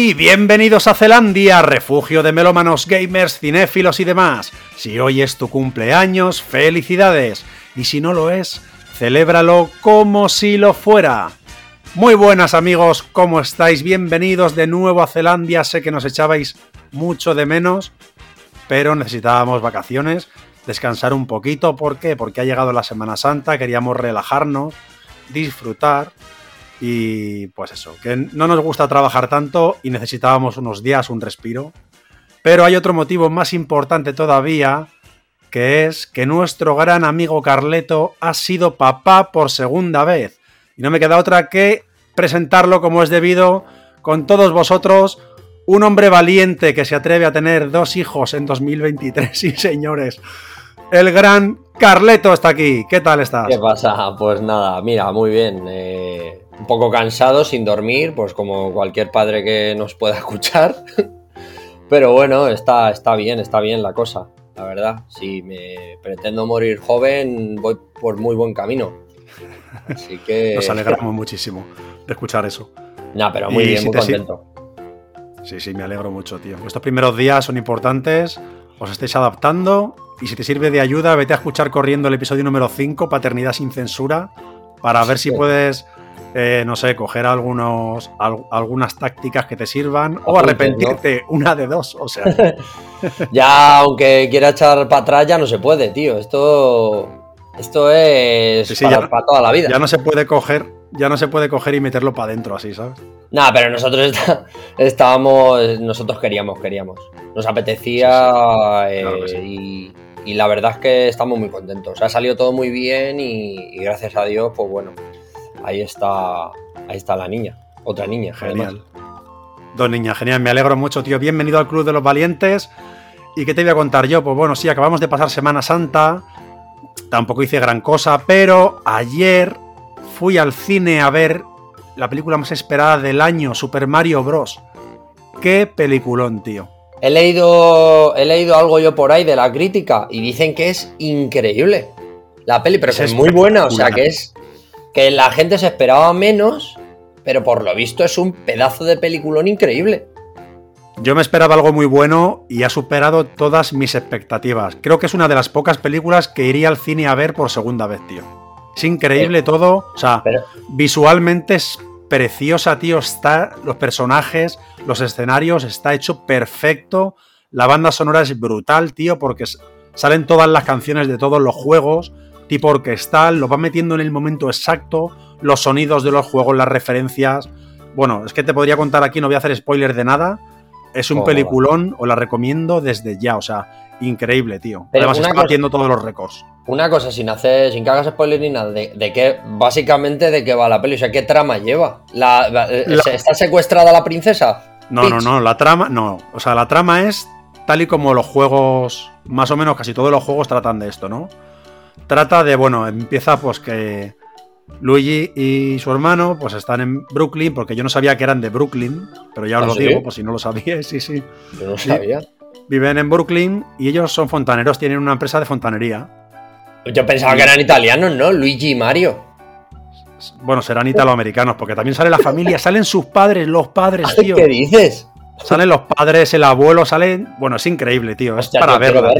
Bienvenidos a Zelandia, refugio de melómanos, gamers, cinéfilos y demás. Si hoy es tu cumpleaños, felicidades. Y si no lo es, celébralo como si lo fuera. Muy buenas amigos, ¿cómo estáis? Bienvenidos de nuevo a Zelandia. Sé que nos echabais mucho de menos, pero necesitábamos vacaciones, descansar un poquito. ¿Por qué? Porque ha llegado la Semana Santa, queríamos relajarnos, disfrutar y pues eso, que no nos gusta trabajar tanto y necesitábamos unos días, un respiro. Pero hay otro motivo más importante todavía, que es que nuestro gran amigo Carleto ha sido papá por segunda vez. Y no me queda otra que presentarlo como es debido con todos vosotros. Un hombre valiente que se atreve a tener dos hijos en 2023, sí señores. El gran Carleto está aquí. ¿Qué tal estás? ¿Qué pasa? Pues nada, mira, muy bien. Eh, un poco cansado, sin dormir, pues como cualquier padre que nos pueda escuchar. Pero bueno, está, está bien, está bien la cosa, la verdad. Si me pretendo morir joven, voy por muy buen camino. Así que. Nos alegramos muchísimo de escuchar eso. No, pero muy bien, muy contento. Sí, sí, me alegro mucho, tío. Estos primeros días son importantes, os estáis adaptando y si te sirve de ayuda, vete a escuchar corriendo el episodio número 5, Paternidad sin censura, para ver si puedes eh, no sé, coger algunos, algunas tácticas que te sirvan o arrepentirte, una de dos, o sea. ya, aunque quiera echar para atrás, ya no se puede, tío. Esto, esto es para, toda la vida. Ya no se puede coger, ya no se puede coger y meterlo para adentro así, ¿sabes? Nada, pero nosotros estábamos, nosotros queríamos, queríamos. Nos apetecía eh, y, la verdad es que estamos muy contentos. Ha salido todo muy bien y gracias a Dios, pues bueno ahí está, ahí está la niña, otra niña. Genial. Dos niñas, genial. Me alegro mucho, tío. Bienvenido al Club de los Valientes. ¿Y qué te voy a contar yo? Pues bueno, sí, acabamos de pasar Semana Santa. Tampoco hice gran cosa, pero ayer fui al cine a ver la película más esperada del año, Super Mario Bros. Qué peliculón, tío. He leído, he leído algo yo por ahí de la crítica y dicen que es increíble la peli, pero es muy buena, o sea que es que la gente se esperaba menos, pero por lo visto es un pedazo de peliculón increíble. Yo me esperaba algo muy bueno y ha superado todas mis expectativas. Creo que es una de las pocas películas que iría al cine a ver por segunda vez, tío. Es increíble todo. O sea, visualmente es preciosa, tío. Está, los personajes, los escenarios, está hecho perfecto. La banda sonora es brutal, tío, porque salen todas las canciones de todos los juegos tipo orquestal, lo va metiendo en el momento exacto, los sonidos de los juegos, las referencias. Bueno, es que te podría contar aquí, no voy a hacer spoiler de nada. Es un peliculón, os la recomiendo desde ya, o sea, increíble, tío. Además está batiendo todos los récords. Una cosa, sin hacer, sin que hagas spoiler ni nada, de, qué, básicamente de qué va la peli, o sea, qué trama lleva. Eh, ¿Está secuestrada la princesa? No, no, no, la trama, no. O sea, la trama es tal y como los juegos, más o menos casi todos los juegos tratan de esto, ¿no? Trata de, bueno, empieza pues que Luigi y su hermano pues están en Brooklyn, porque yo no sabía que eran de Brooklyn, pero ya os ¿Ah, lo digo, pues si no lo sabíais, sí, sí. Yo no sabía. Viven en Brooklyn y ellos son fontaneros, tienen una empresa de fontanería. Yo pensaba que eran italianos, ¿no? Luigi y Mario. Bueno, serán italoamericanos, porque también sale la familia, salen sus padres, los padres, tío. ¿Qué dices? Salen los padres, el abuelo, salen. Bueno, es increíble, tío. Es para verla.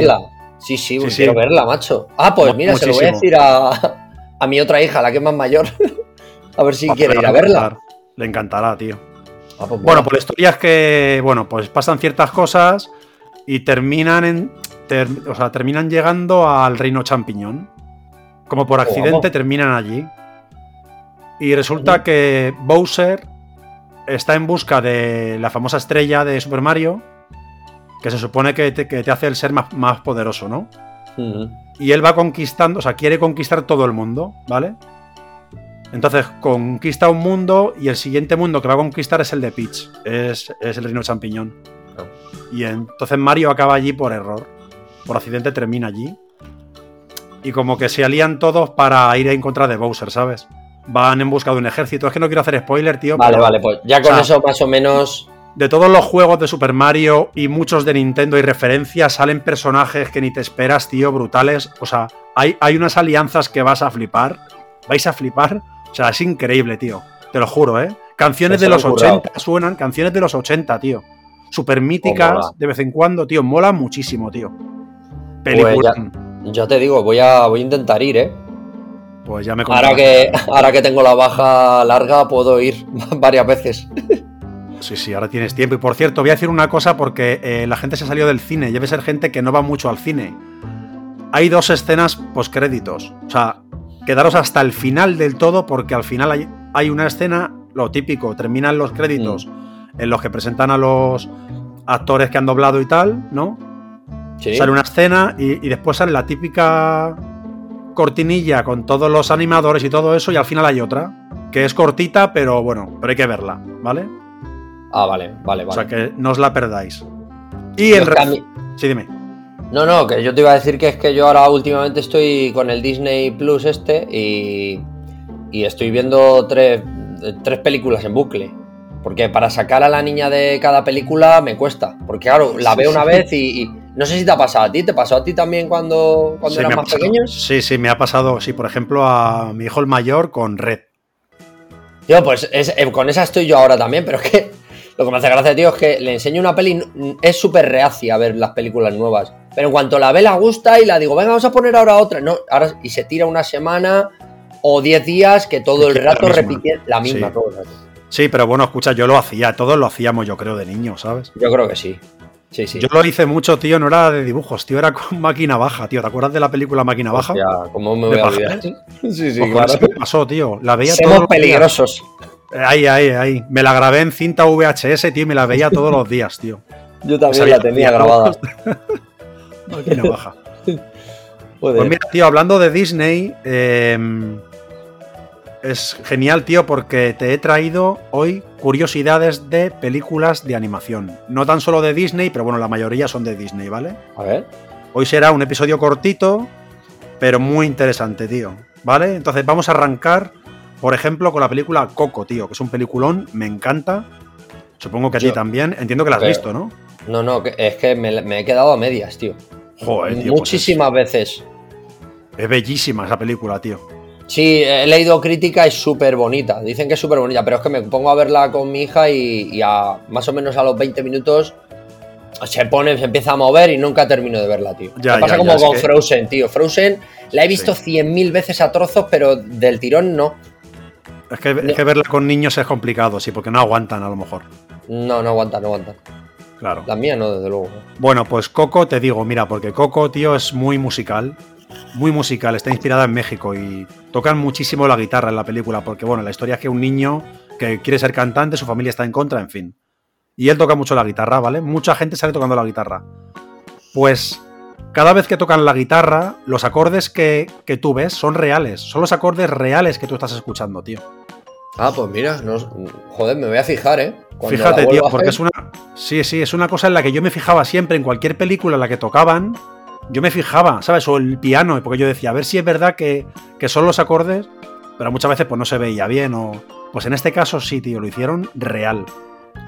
Sí, sí, quiero verla, macho. Ah, pues mira, se lo voy a decir a, mi otra hija, la que es más mayor. a ver si quiere ir a verla. Le encantará, tío. Ah, pues bueno, pues la historia es que, bueno, pues pasan ciertas cosas y terminan en. o sea, terminan llegando al reino champiñón. Como por accidente terminan allí. Y resulta que Bowser está en busca de la famosa estrella de Super Mario que se supone que te, hace el ser más, poderoso, ¿no? Y él va conquistando, o sea, quiere conquistar todo el mundo, ¿vale? Entonces conquista un mundo y el siguiente mundo que va a conquistar es el de Peach, es, el reino champiñón. Ah. Y entonces Mario acaba allí por error, por accidente termina allí. Y como que se alían todos para ir en contra de Bowser, ¿sabes? Van en busca de un ejército. Es que no quiero hacer spoiler, tío. Vale, vale, pues ya con eso más o menos de todos los juegos de Super Mario y muchos de Nintendo y referencias, salen personajes que ni te esperas, tío, brutales. O sea, hay, hay unas alianzas que vas a flipar. ¿Vais a flipar? O sea, es increíble, tío. Te lo juro, ¿eh? Canciones de lo los han currado. 80 suenan, canciones de los 80, tío. Super míticas mola. de vez en cuando, tío. Mola muchísimo, tío. Pues Película. Ya te digo, voy a, voy a intentar ir, ¿eh? Pues ya me Ahora que, ahora que tengo la baja larga, puedo ir varias veces. Sí, sí, ahora tienes tiempo. Y por cierto, voy a decir una cosa porque eh, la gente se salió del cine. Debe ser gente que no va mucho al cine. Hay dos escenas postcréditos. O sea, quedaros hasta el final del todo porque al final hay, hay una escena, lo típico, terminan los créditos Mm. en los que presentan a los actores que han doblado y tal, ¿no? Sí. Sale una escena y, y después sale la típica cortinilla con todos los animadores y todo eso y al final hay otra, que es cortita, pero bueno, pero hay que verla, ¿vale? Ah, vale, vale, vale. O sea que no os la perdáis. Y Yo en a mí- Sí, dime. No, no, que yo te iba a decir que es que yo ahora últimamente estoy con el Disney Plus este y, y estoy viendo tres, tres películas en bucle. Porque para sacar a la niña de cada película me cuesta. Porque claro, la veo una vez y, y no sé si te ha pasado a ti, ¿te pasó a ti también cuando, cuando Sí, ha más pasado. pequeños? Sí, sí, me ha pasado, sí, por ejemplo, a mi hijo el mayor con Red. Tío, pues es- eh, con esa estoy yo ahora también, pero es que lo que me hace gracia, tío, es que le enseño una peli, es súper reacia a ver las películas nuevas. Pero en cuanto la ve, la gusta y la digo, venga, vamos a poner ahora otra. No, ahora, y se tira una semana o 10 días que todo el rato repite la misma. Sí. rato. Sí, pero bueno, escucha, yo lo hacía, todos lo hacíamos, yo creo, de niño, ¿sabes? Yo creo que sí. Sí, sí. Yo lo hice mucho, tío, no era de dibujos, tío, era con máquina baja, tío. ¿Te acuerdas de la película Máquina Baja? Hostia, ¿cómo me ¿De voy a olvidar? Sí, sí, Pues claro. eso me pasó, tío. La veía Somos todos días. Ahí, ahí, ahí. Me la grabé en cinta VHS, tío, y me la veía todos los días, tío. Yo también la tenía grabada. Máquina baja. Joder. Pues mira, tío, hablando de Disney, eh, es genial, tío, porque te he traído hoy curiosidades de películas de animación. No tan solo de Disney, pero bueno, la mayoría son de Disney, ¿vale? A ver. Hoy será un episodio cortito, pero muy interesante, tío. ¿Vale? Entonces vamos a arrancar, por ejemplo, con la película Coco, tío, que es un peliculón, me encanta. Supongo que a ti también. Entiendo que la has Pero- visto, ¿no? No, no, es que me, me he quedado a medias, tío. Joder, tío. pues Muchísimas veces. es, bellísima esa película, tío. Sí, he leído crítica, es súper bonita. Dicen que es súper bonita, pero es que me pongo a verla con mi hija y, y a más o menos a los 20 minutos se pone, se empieza a mover y nunca termino de verla, tío. Ya, me pasa ya, como ya, con que- Frozen, tío. Frozen la he visto Sí. 100.000 veces a trozos, pero del tirón no. Es que, es que verla con niños es complicado, sí, porque no aguantan a lo mejor. No, no aguanta, no aguanta. Claro. La mía no, desde luego. Bueno, pues Coco te digo, mira, porque Coco, tío, es muy musical. Muy musical, está inspirada en México y tocan muchísimo la guitarra en la película, porque bueno, la historia es que un niño que quiere ser cantante, su familia está en contra, en fin. Y él toca mucho la guitarra, ¿vale? Mucha gente sale tocando la guitarra. Pues cada vez que tocan la guitarra, los acordes que, que tú ves son reales, son los acordes reales que tú estás escuchando, tío. Ah, pues mira, no, joder, me voy a fijar, ¿eh? Cuando Fíjate, tío, porque es una. Sí, sí, es una cosa en la que yo me fijaba siempre en cualquier película en la que tocaban. Yo me fijaba, ¿sabes? O el piano, porque yo decía, a ver si es verdad que, que son los acordes, pero muchas veces pues no se veía bien. O. Pues en este caso sí, tío, lo hicieron real.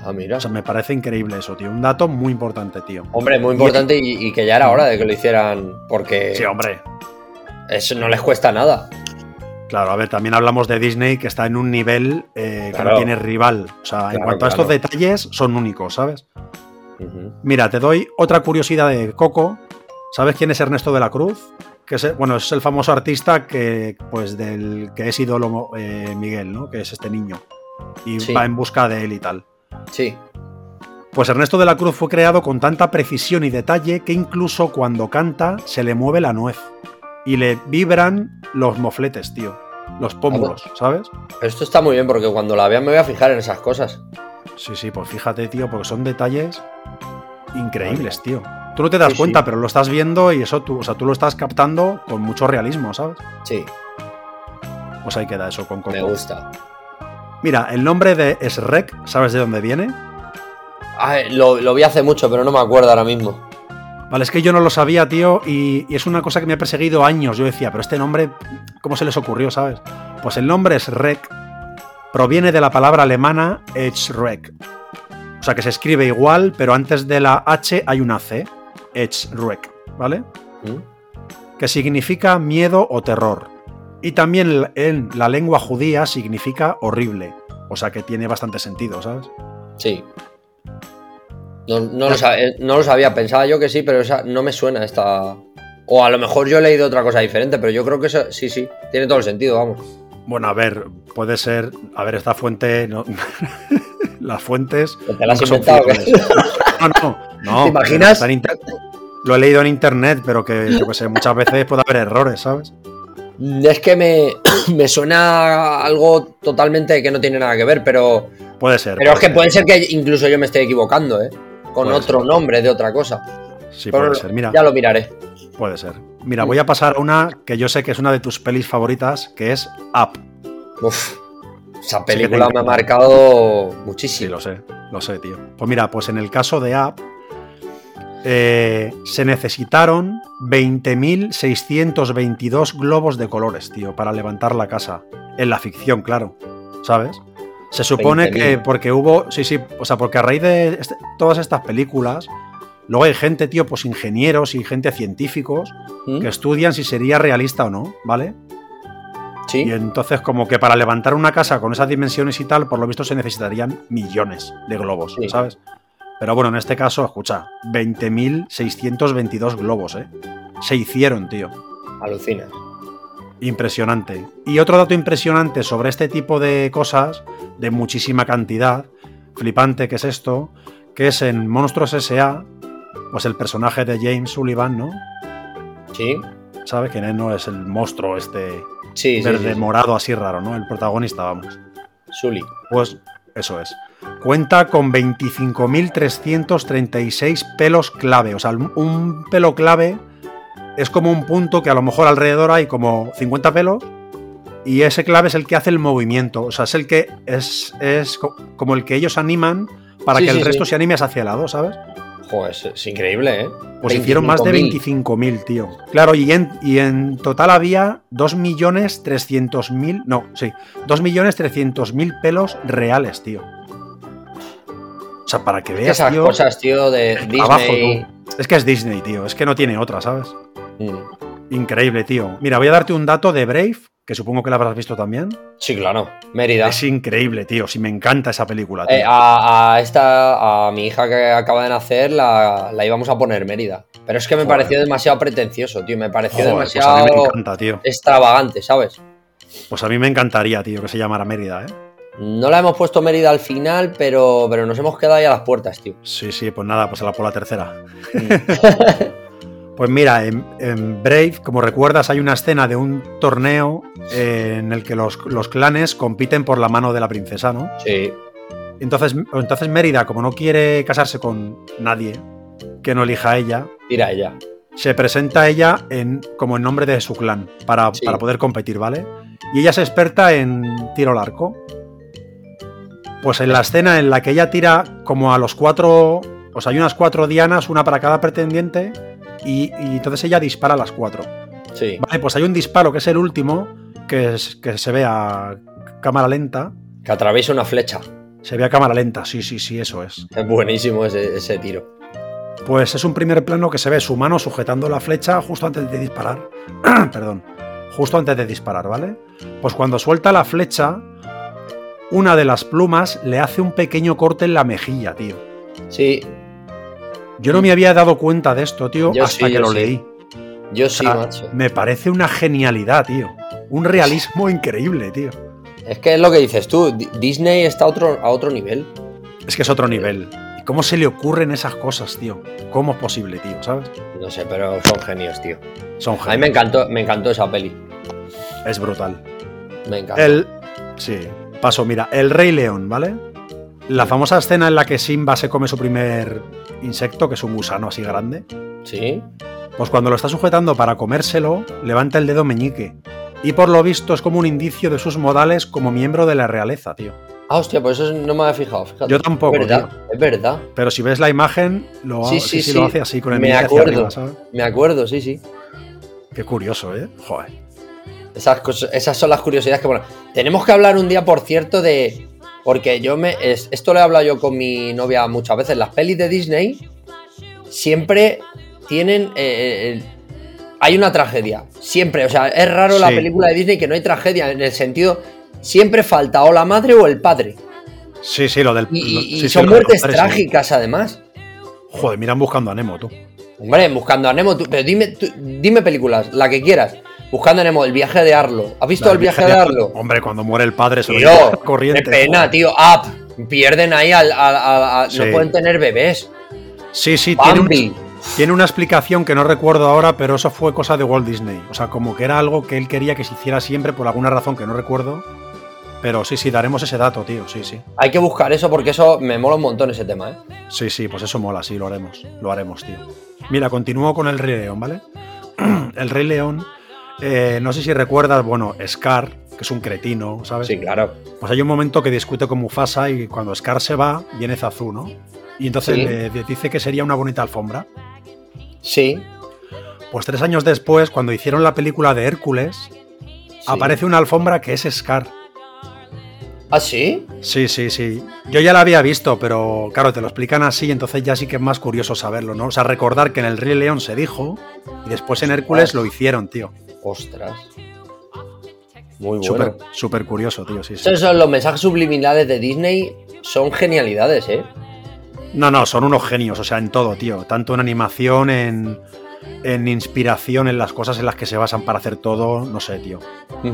Ah, mira. O sea, me parece increíble eso, tío. Un dato muy importante, tío. Hombre, muy importante y, y que ya era hora de que lo hicieran porque Sí, hombre. eso no les cuesta nada. Claro, a ver, también hablamos de Disney que está en un nivel eh, que no tiene rival. O sea, en Claro, cuanto a estos detalles, son únicos, ¿sabes? Mira, te doy otra curiosidad de Coco. ¿Sabes quién es Ernesto de la Cruz? Que es, bueno, es el famoso artista que, pues, del que es ídolo eh, Miguel, ¿no? Que es este niño. Y Sí. va en busca de él y tal. Sí. Pues Ernesto de la Cruz fue creado con tanta precisión y detalle que incluso cuando canta se le mueve la nuez. Y le vibran los mofletes, tío. Los pómulos, ¿sabes? Esto está muy bien porque cuando la vea me voy a fijar en esas cosas. Sí, sí, pues fíjate, tío, porque son detalles increíbles, tío. Tú no te das Sí, cuenta, sí. pero lo estás viendo y eso tú, o sea, tú lo estás captando con mucho realismo, ¿sabes? Sí, Pues ahí queda eso con Coco. me gusta. Mira, el nombre de Shrek, ¿sabes de dónde viene? Ay, lo, lo vi hace mucho, pero no me acuerdo ahora mismo. Vale, es que yo no lo sabía, tío, y, y es una cosa que me ha perseguido años. Yo decía, pero este nombre, ¿cómo se les ocurrió, sabes? Pues el nombre Shrek proviene de la palabra alemana Echrek. O sea, que se escribe igual, pero antes de la H hay una C. Echrek, ¿vale? ¿Mm? que significa miedo o terror. Y también en la lengua judía significa horrible O sea que tiene bastante sentido, ¿sabes? Sí. No, no lo, sab- eh, no lo sabía, pensaba yo que sí, pero esa, no me suena esta. O a lo mejor yo he leído otra cosa diferente, pero yo creo que eso, sí, sí, tiene todo el sentido, vamos. Bueno, a ver, puede ser. A ver, esta fuente. No, las fuentes. ¿Te la has inventado? fiables. No, no, no. ¿Te imaginas? Lo he leído en internet, pero que yo que sé, muchas veces puede haber errores, ¿sabes? Es que me, me suena algo totalmente que no tiene nada que ver, pero, Puede ser. pero es que puede ser que incluso yo me esté equivocando, ¿eh? Con Puede otro ser. nombre de otra cosa. Sí, Pero puede ser. Mira, Ya lo miraré. puede ser. Mira, voy a pasar a una que yo sé que es una de tus pelis favoritas, que es Up. Uf, esa película me ha marcado Sí, muchísimo. lo sé, lo sé, tío. Pues mira, pues en el caso de App, eh, se necesitaron 20.622 globos de colores, tío, para levantar la casa. En la ficción, claro, ¿sabes? Se supone 20.000. que porque hubo, sí, sí, o sea, porque a raíz de este- todas estas películas, luego hay gente, tío, pues ingenieros y gente científicos ¿Mm? que estudian si sería realista o no, ¿vale? Sí. Y entonces, como que para levantar una casa con esas dimensiones y tal, por lo visto se necesitarían millones de globos, Sí. ¿sabes? Pero bueno, en este caso, escucha, 20.622 globos, ¿eh? Se hicieron, tío. Alucina. Impresionante. Y otro dato impresionante sobre este tipo de cosas, de muchísima cantidad, flipante que es esto, que es en Monstruos S.A., pues el personaje de James Sullivan, ¿no? Sí. ¿Sabes? Que no es el monstruo este sí, verde sí, sí. morado así raro, ¿no? El protagonista, vamos. Sully. Pues eso es. Cuenta con 25.336 pelos clave. O sea, un pelo clave es como un punto que a lo mejor alrededor hay como 50 pelos y ese clave es el que hace el movimiento. O sea, es el que es, es co- como el que ellos animan para Sí, que el sí, resto sí. se anime hacia el lado, ¿sabes? Joder, es, increíble, ¿eh? Pues hicieron más de 25.000. 25.000, tío. Claro, y en, y en total había 2.300.000, no, sí, 2.300.000 pelos reales, tío. O sea, para que Es que veas, esas tío, cosas, tío, de abajo Disney. tú. Es que es Disney, tío, es que no tiene otra, ¿sabes? Mm. Increíble, tío. Mira, voy a darte un dato de Brave, que supongo que la habrás visto también. Sí, claro. Mérida. Es increíble, tío, si me encanta esa película, tío. Eh, a, a esta, a mi hija que acaba de nacer, la, la íbamos a poner Mérida. Pero es que me Joder. pareció demasiado pretencioso, tío. Me pareció Joder, pues a demasiado mí me encanta, tío. extravagante, ¿sabes? Pues a mí me encantaría, tío, que se llamara Mérida, ¿eh? No la hemos puesto Mérida al final, pero, pero nos hemos quedado ahí a las puertas, tío. Sí, sí, pues nada, pues a la por la tercera. Pues mira, en, en Brave, como recuerdas, hay una escena de un torneo eh, en el que los, los clanes compiten por la mano de la princesa, ¿no? Sí. Entonces, entonces Mérida, como no quiere casarse con nadie que no elija a ella, Tira ella. se presenta a ella en, como en nombre de su clan para, Sí. para poder competir, ¿vale? Y ella es experta en tiro al arco. Pues en la escena en la que ella tira como a los cuatro, o sea, hay unas cuatro dianas, una para cada pretendiente, y, y entonces ella dispara a las cuatro. Sí. Vale, pues hay un disparo que es el último, que, es, que se ve a cámara lenta. Que atraviesa una flecha. Se ve a cámara lenta, sí, sí, sí, eso es. Es buenísimo ese, ese tiro. Pues es un primer plano que se ve su mano sujetando la flecha justo antes de disparar. Perdón. Justo antes de disparar, ¿vale? Pues cuando suelta la flecha, una de las plumas le hace un pequeño corte en la mejilla, tío. Sí, Yo no me había dado cuenta de esto, tío, Yo hasta sí, que lo sí. leí. yo O sí, sea, macho. me parece una genialidad, tío. Un realismo increíble, tío. Es que es lo que dices tú. Di- Disney está a otro, a otro nivel. Es que es otro nivel. ¿Y cómo se le ocurren esas cosas, tío? ¿Cómo es posible, tío? ¿Sabes? No sé, pero son genios, tío. Son A mí genios. me encantó, me encantó esa peli. Es brutal. Me encantó. El. Sí. Paso, mira, el Rey León, ¿vale? La famosa escena en la que Simba se come su primer insecto, que es un gusano así grande. Sí. Pues cuando lo está sujetando para comérselo, levanta el dedo meñique. Y por lo visto es como un indicio de sus modales como miembro de la realeza, tío. Ah, hostia, pues eso no me había fijado. Fíjate. Yo tampoco, Es verdad, tío. es verdad. Pero si ves la imagen, lo, Sí, sí, lo hace así con el Me meñique hacia acuerdo. arriba, ¿sabes? Me acuerdo, sí, sí. Qué curioso, ¿eh? Joder. Esas, cosas- esas son las curiosidades que, bueno, tenemos que hablar un día, por cierto, de... Porque yo me... es- esto lo he hablado yo con mi novia muchas veces. Las pelis de Disney siempre tienen... eh, eh, hay una tragedia. Siempre. O sea, es raro la película de Disney que no hay tragedia. En el sentido... siempre falta o la madre o el padre. Sí, sí, lo del. Y, lo- y sí, son muertes trágicas, además. Joder, miran buscando a Nemo, tú. Hombre, buscando a Nemo, tú- pero dime, tú- dime películas, la que quieras. Buscando Nemo, el viaje de Arlo. ¿Has visto el viaje de Arlo? Hombre, cuando muere el padre se lo lleva qué corriente. pena, tío. Up. Pierden ahí al. al- al- al- Sí. No pueden tener bebés. Sí, sí, tiene, un- Bambi. tiene una explicación que no recuerdo ahora, pero eso fue cosa de Walt Disney. O sea, como que era algo que él quería que se hiciera siempre por alguna razón que no recuerdo. Pero sí, sí, daremos ese dato, tío. Sí, sí. Hay que buscar eso porque eso me mola un montón ese tema, ¿eh? Sí, sí, pues eso mola, sí, lo haremos. Lo haremos, tío. Mira, continúo con el Rey León, ¿vale? el Rey León, eh, no sé si recuerdas, bueno, Scar, que es un cretino, ¿sabes? Sí, claro. Pues hay un momento que discute con Mufasa y cuando Scar se va, viene Zazu, ¿no? Y entonces Sí. le le dice que sería una bonita alfombra. Sí. Pues tres años después, cuando hicieron la película de Hércules, sí. aparece una alfombra que es Scar. ¿Ah, sí? Sí, sí, sí. Yo ya la había visto, pero claro, te lo explican así, entonces ya sí que es más curioso saberlo, ¿no? O sea, recordar que en el Rey León se dijo y después en Hércules lo hicieron, tío. Ostras. Muy bueno. Súper, súper curioso, tío, sí, sí. Esos son los mensajes subliminales de Disney. Son genialidades, ¿eh? No, no, son unos genios, o sea, en todo, tío. Tanto en animación, en, en inspiración, en las cosas en las que se basan para hacer todo, no sé, tío.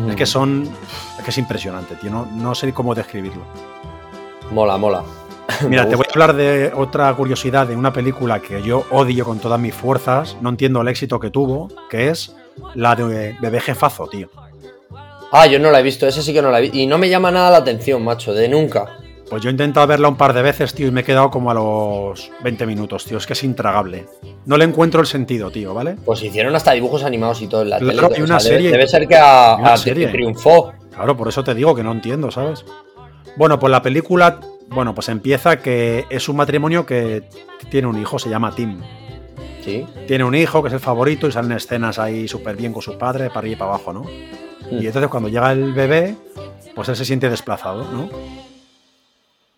Es que son. Es que es impresionante, tío. No, no sé cómo describirlo. Mola, mola. Mira, te voy a hablar de otra curiosidad de una película que yo odio con todas mis fuerzas. No entiendo el éxito que tuvo, que es la de Bebé Jefazo, tío. Ah, yo no la he visto, ese sí que no la he visto. Y no me llama nada la atención, macho, de nunca. Pues yo he intentado verla un par de veces, tío, y me he quedado como a los 20 minutos, tío. Es que es intragable. No le encuentro el sentido, tío, ¿vale? Pues hicieron hasta dibujos animados y todo en la Claro, tele. y o una sea, serie. Debe, ser que a, a- serie. triunfó. Claro, por eso te digo que no entiendo, ¿sabes? Bueno, pues la película, bueno, pues empieza que es un matrimonio que tiene un hijo, se llama Tim. Sí. Tiene un hijo que es el favorito y salen escenas ahí súper bien con su padre, para arriba y para abajo, ¿no? Mm. Y entonces cuando llega el bebé, pues él se siente desplazado, ¿no?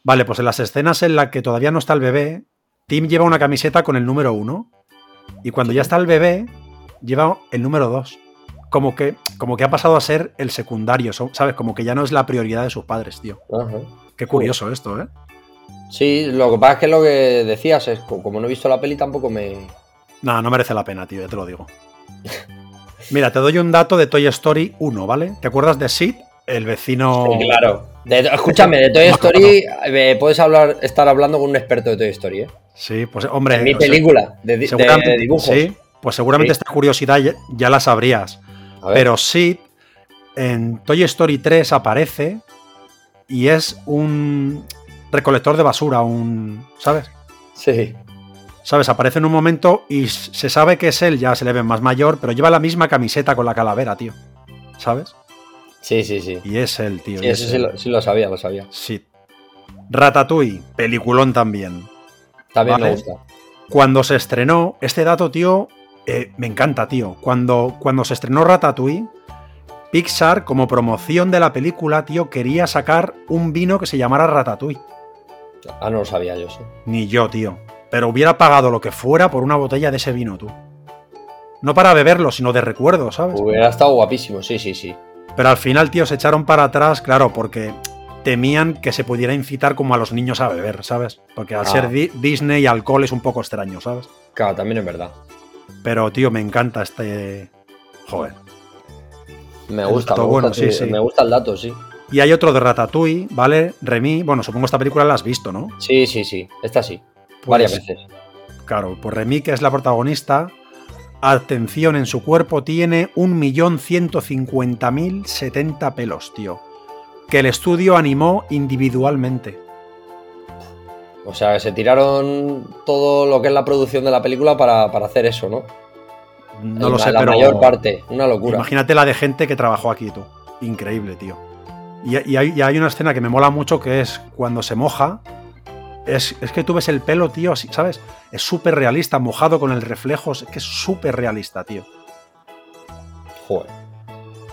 Vale, pues en las escenas en las que todavía no está el bebé, Tim lleva una camiseta con el número uno. Y cuando ya está el bebé, lleva el número dos. Como que, como que ha pasado a ser el secundario, ¿sabes? Como que ya no es la prioridad de sus padres, tío. Ajá. Qué curioso esto, ¿eh? Sí, lo que pasa es que lo que decías es, co- como no he visto la peli, tampoco me. No, no merece la pena, tío, ya te lo digo. Mira, te doy un dato de Toy Story 1, ¿vale? ¿Te acuerdas de Sid? El vecino... Sí, claro. De- escúchame, de Toy Story eh, puedes hablar, estar hablando con un experto de Toy Story, ¿eh? Sí, pues hombre... En mi o sea, película, de, seguramente, de dibujos. Sí, pues seguramente Sí. esta curiosidad ya, ya la sabrías. Pero Sid en Toy Story 3 aparece y es un recolector de basura, un... ¿Sabes? Sí. ¿Sabes? Aparece en un momento y se sabe que es él, ya se le ve más mayor, pero lleva la misma camiseta con la calavera, tío. ¿Sabes? Sí, sí, sí. Y es él, tío. Sí, eso es sí lo, sí lo sabía, lo sabía. Sí. Ratatouille, peliculón también. También Vale. me gusta. Cuando se estrenó, este dato, tío, eh, me encanta, tío. Cuando, cuando se estrenó Ratatouille, Pixar, como promoción de la película, tío, quería sacar un vino que se llamara Ratatouille. Ah, no lo sabía yo, sí. Ni yo, tío. Pero hubiera pagado lo que fuera por una botella de ese vino, tú. No para beberlo, sino de recuerdo, ¿sabes? Hubiera estado guapísimo, sí, sí, sí. Pero al final, tío, se echaron para atrás, claro, porque temían que se pudiera incitar como a los niños a beber, ¿sabes? Porque al Ah. ser Di- Disney, alcohol es un poco extraño, ¿sabes? Claro, también es verdad. Pero, tío, me encanta este. Joder. Me gusta, me, bueno, gusta sí, sí. me gusta el dato, sí. Y hay otro de Ratatouille, ¿vale? Remy. Bueno, supongo esta película la has visto, ¿no? Sí, sí, sí. Esta sí. Pues, Varias veces. Claro, pues Remy, que es la protagonista, atención, en su cuerpo tiene 1.150.070 pelos, tío. Que el estudio animó individualmente. O sea, que se tiraron todo lo que es la producción de la película para, para hacer eso, ¿no? No El- lo sé, la pero. mayor parte. Una locura. Imagínate la de gente que trabajó aquí, tú. Increíble, tío. Y, y hay, y hay una escena que me mola mucho que es cuando se moja. Es, es que tú ves el pelo, tío, así, ¿sabes? Es súper realista, mojado con el reflejo. Es que es súper realista, tío. Joder.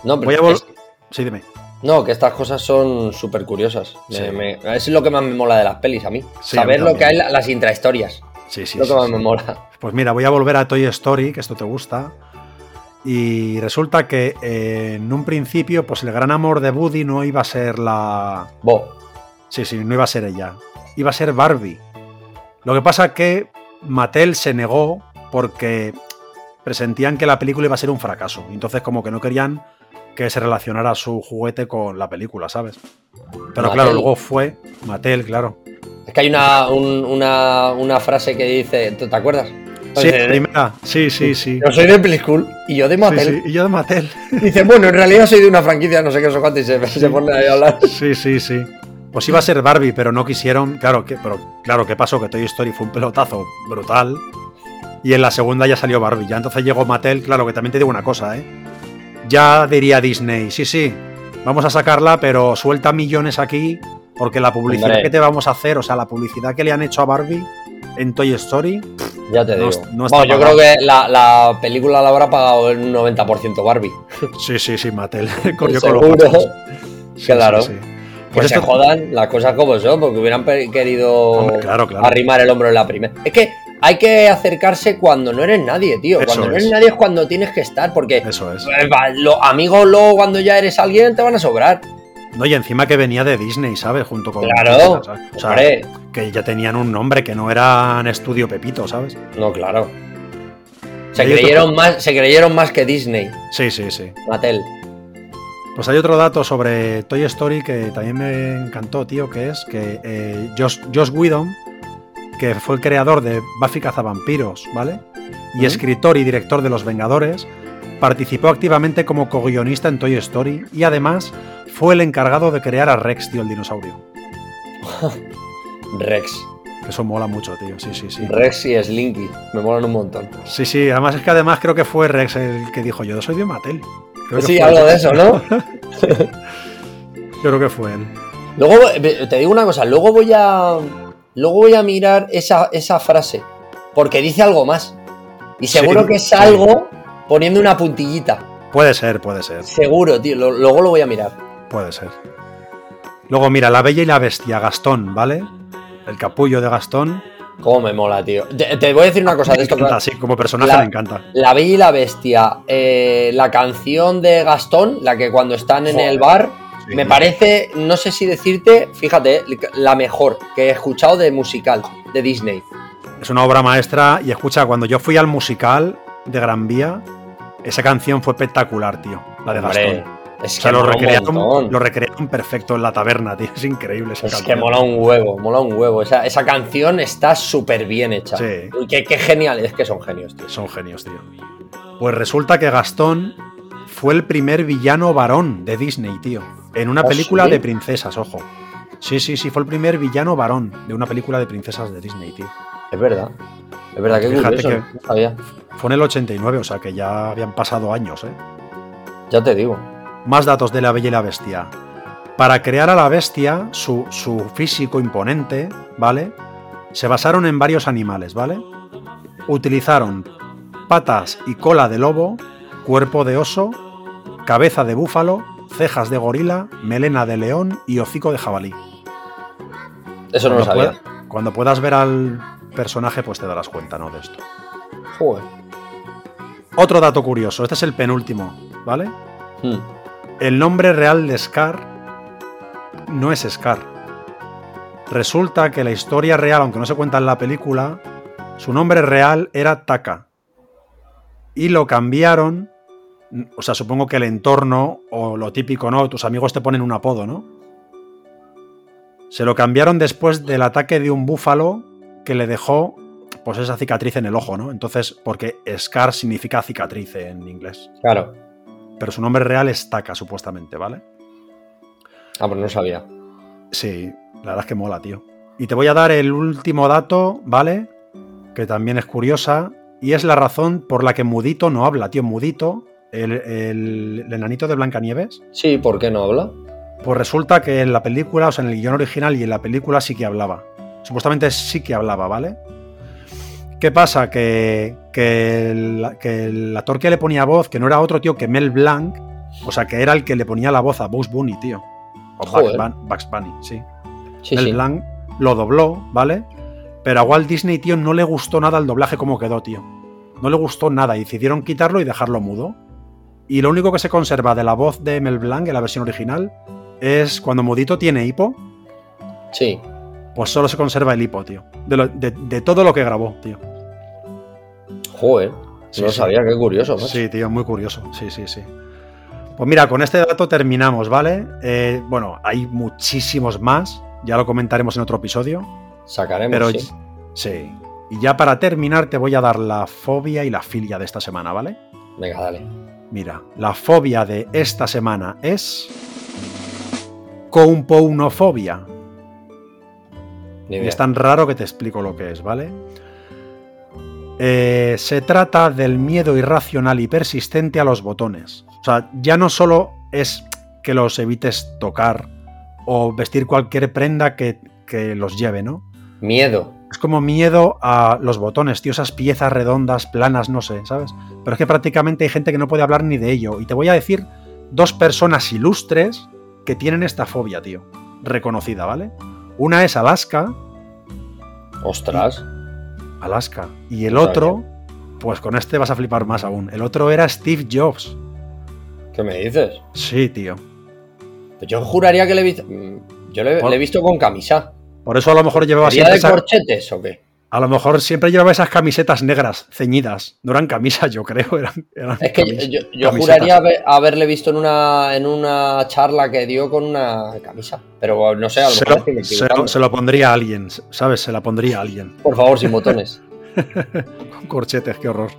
No, Voy a pero vol- es- Sí, dime. no, que estas cosas son súper curiosas. Sí. me- es lo que más me mola de las pelis a mí. Sí, a mí Saber lo que hay, las intrahistorias. Sí, sí. lo sí, que más sí. me mola. Pues mira, voy a volver a Toy Story, que esto te gusta. Y resulta que eh, en un principio, pues el gran amor de Woody no iba a ser la. Bo. Sí, sí, no iba a ser ella. Iba a ser Barbie. Lo que pasa que Mattel se negó porque presentían que la película iba a ser un fracaso. Entonces, como que no querían que se relacionara su juguete con la película, ¿sabes? Pero claro, luego fue Mattel, claro. Es que hay una, un- una, una frase que dice, ¿tú te acuerdas? Sí, primera. Sí, sí, sí. Yo soy de Pliscool y yo de Sí, Mattel. sí, Y yo de Mattel. Dice, bueno, en realidad soy de una franquicia, no sé qué, sé cuánto, y se, se pone ahí a hablar. Sí, sí, sí. Pues iba a ser Barbie, pero no quisieron. Claro, que, pero claro, ¿qué pasó? Que Toy Story fue un pelotazo brutal. Y en la segunda ya salió Barbie. Ya entonces llegó Mattel. Claro, que también te digo una cosa, ¿eh? Ya diría Disney, sí, sí, vamos a sacarla, pero suelta millones aquí, porque la publicidad Hombre. que te vamos a hacer, o sea, la publicidad que le han hecho a Barbie en Toy Story, Ya te No digo. no está bueno, yo pagado. creo que la, la película la habrá pagado el 90% Barbie. sí, sí, sí, Mattel. corrió con los. Sí, Claro. sí, sí. Que Pues se jodan las cosas como son, porque hubieran querido Hombre, claro, claro. arrimar el hombro en la primera. Es que hay que acercarse cuando no eres nadie, tío. Eso Cuando no es. eres nadie es cuando tienes que estar, porque Eso es. eh, los amigos luego cuando ya eres alguien te van a sobrar. No, y encima que venía de Disney, ¿sabes? Junto con. Claro. O sea, Hombre, que ya tenían un nombre, que no eran Estudio Pepito, ¿sabes? no, claro. Se creyeron, más, se creyeron más que Disney, Sí, sí, sí. Mattel. Pues hay otro dato sobre Toy Story que también me encantó, tío, que es que eh, Josh, Josh Whedon, que fue el creador de Buffy Cazavampiros, ¿vale? Y escritor y director de Los Vengadores, participó activamente como co-guionista en Toy Story y además fue el encargado de crear a Rex, tío, el dinosaurio. Rex. Que Eso mola mucho, tío, sí, sí, sí. Rex y Slinky. Me molan un montón. Sí, sí, además es que además creo que fue Rex el que dijo yo soy de Mattel. Creo Sí, algo de eso, ¿no? Yo creo que fue él. Luego, te digo una cosa, luego voy a. Luego voy a mirar esa, esa frase. Porque dice algo más. Y seguro Sí, que es sí. algo poniendo una puntillita. Puede ser, puede ser, Seguro, tío. Lo- luego lo voy a mirar. puede ser. Luego, mira, La Bella y la Bestia, Gastón, ¿vale? El capullo de Gastón. Cómo me mola, tío. Te, te voy a decir una cosa me de esto. encanta, sí, como personaje La- me encanta. La Bella y la Bestia, eh, la canción de Gastón, la que cuando están en el bar, sí. me parece, no sé si decirte, fíjate, la mejor que he escuchado de musical, de Disney. Es una obra maestra y escucha, cuando yo fui al musical de Gran Vía, esa canción fue espectacular, tío. La de Hombre, Gastón. Es O que sea, lo recrearon, montón. lo recrearon perfecto en la taberna, tío. Es increíble esa Es que mola un huevo, mola un huevo. Esa, esa canción está súper bien hecha. Sí. Uy, qué, qué genial, es que son genios, tío. Son genios, tío. Pues resulta que Gastón fue el primer villano varón de Disney, tío. En una ¿Oh, película sí? de princesas, ojo. Sí, sí, sí, fue el primer villano varón de una película de princesas de Disney, tío. Es verdad. Es verdad, que Fíjate curioso. que- no sabía. Fue en el 89, o sea que ya habían pasado años, ¿eh? Ya te digo. Más datos de la Bella y la Bestia. Para crear a la bestia, su, su físico imponente, ¿vale? Se basaron en varios animales, ¿vale? Utilizaron patas y cola de lobo, cuerpo de oso, cabeza de búfalo, cejas de gorila, melena de león y hocico de jabalí. Eso no lo sabía. pueda- cuando puedas ver al personaje, pues te darás cuenta, ¿no? De esto. Joder. Otro dato curioso, este es el penúltimo, ¿vale? Hmm. El nombre real de Scar no es Scar. Resulta que la historia real, aunque no se cuenta en la película, su nombre real era Taka. Y lo cambiaron, o sea, supongo que el entorno o lo típico, ¿no? Tus amigos te ponen un apodo, ¿no? Se lo cambiaron después del ataque de un búfalo que le dejó pues esa cicatriz en el ojo, ¿no? Entonces, porque Scar significa cicatriz en inglés. Claro. Pero su nombre real es Taka, supuestamente, ¿vale? Ah, pues no sabía. Sí, la verdad es que mola, tío. Y te voy a dar el último dato, ¿vale? Que también es curiosa. Y es la razón por la que Mudito no habla, tío. Mudito, el, el- el enanito de Blancanieves. Sí, ¿por qué no habla? Pues resulta que en la película, o sea, en el guion original y en la película sí que hablaba. Supuestamente sí que hablaba, ¿vale? ¿Qué pasa? Que, que, el, que el actor que le ponía voz, que no era otro tío que Mel Blanc, o sea, que era el que le ponía la voz a Bugs Bunny, tío. O Bugs, Bunny, sí. Sí, Mel sí. Blanc lo dobló, ¿vale? Pero a Walt Disney, tío, no le gustó nada el doblaje como quedó, tío. No le gustó nada y decidieron quitarlo y dejarlo mudo. Y lo único que se conserva de la voz de Mel Blanc en la versión original es cuando Modito tiene hipo. Sí. Pues solo se conserva el hipo, tío. De, lo- de- de todo lo que grabó, tío. Joder. Sí, no sí. sabía, qué curioso. macho. Sí, tío, muy curioso. Sí, sí, sí. Pues mira, con este dato terminamos, ¿vale? Eh, bueno, hay muchísimos más. Ya lo comentaremos en otro episodio. Sacaremos, Pero sí. sí. Y ya para terminar te voy a dar la fobia y la filia de esta semana, ¿vale? Venga, dale. Mira, la fobia de esta semana es compounofobia. Ni Y idea. es tan raro que te explico lo que es, ¿vale? Eh, se trata del miedo irracional y persistente a los botones. O sea, ya no solo es que los evites tocar o vestir cualquier prenda que, que los lleve, ¿no? Miedo. Es como miedo a los botones, tío, esas piezas redondas, planas, no sé, ¿sabes? Pero es que prácticamente hay gente que no puede hablar ni de ello. Y te voy a decir dos personas ilustres que tienen esta fobia, tío. Reconocida, ¿vale? Una es Alaska, Ostras. Alaska. Y el otro, pues con este vas a flipar más aún. El otro era Steve Jobs. ¿Qué me dices? Sí, tío. Pues yo juraría que le he visto. mm, Yo le, Por- le he visto con camisa. Por eso a lo mejor llevaba ¿Sería siempre de corchetes o qué? A lo mejor siempre llevaba esas camisetas negras, ceñidas. No eran camisas, yo creo, eran, eran Es que camis- yo, juraría haber- haberle visto en una, en una charla que dio con una camisa. Pero no sé, a lo se, mejor lo, se lo- se lo pondría a alguien, ¿sabes? Se la pondría a alguien. Por favor, sin botones. Con corchetes, qué horror.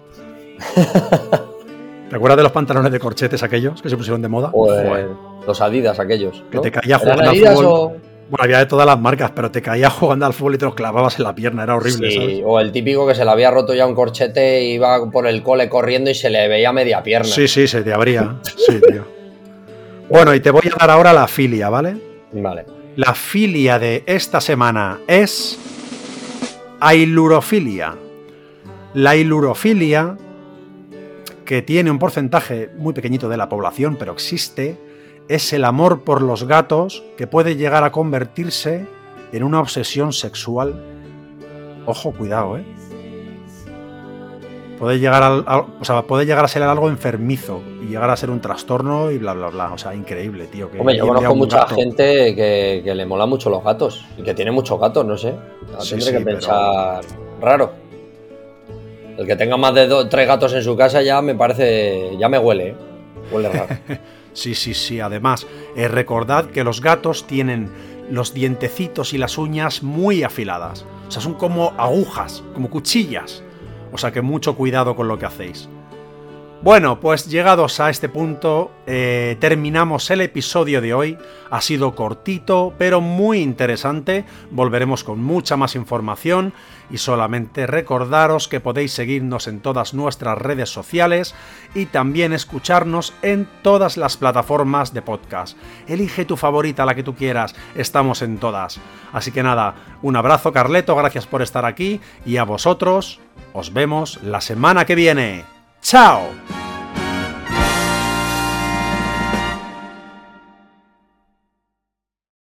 ¿Te acuerdas de los pantalones de corchetes aquellos que se pusieron de moda? Joder. los Adidas aquellos. Que te caía ¿Eran jugando al fútbol. o, Bueno, había de todas las marcas, pero te caía jugando al fútbol y te los clavabas en la pierna, era horrible, Sí, ¿sabes? o el típico que se le había roto ya un corchete y iba por el cole corriendo y se le veía media pierna. Sí, sí, se te abría. Sí, tío. Bueno, y te voy a dar ahora la filia, ¿vale? Vale. La filia de esta semana es ailurofilia. La ailurofilia, que tiene un porcentaje muy pequeñito de la población, pero existe, es el amor por los gatos que puede llegar a convertirse en una obsesión sexual. Ojo, cuidado, ¿eh? Puede llegar, al- a, o sea, puede llegar a ser algo enfermizo y llegar a ser un trastorno y bla, bla, bla. O sea, increíble, tío. que Hombre, yo conozco mucha gato. gente que, que le mola mucho los gatos y que tiene muchos gatos, no sé. Sí, Tendré sí, que pero- pensar raro. El que tenga más de dos, tres gatos en su casa ya me parece, ya me huele, ¿eh? huele raro. Sí, sí, sí. Además, eh, recordad que los gatos tienen los dientecitos y las uñas muy afiladas. O sea, son como agujas, como cuchillas. O sea que mucho cuidado con lo que hacéis. Bueno, pues llegados a este punto, eh, terminamos el episodio de hoy. Ha sido cortito, pero muy interesante. Volveremos con mucha más información y solamente recordaros que podéis seguirnos en todas nuestras redes sociales y también escucharnos en todas las plataformas de podcast. Elige tu favorita, la que tú quieras, estamos en todas. Así que nada, un abrazo Carleto, gracias por estar aquí y a vosotros os vemos la semana que viene. Ciao!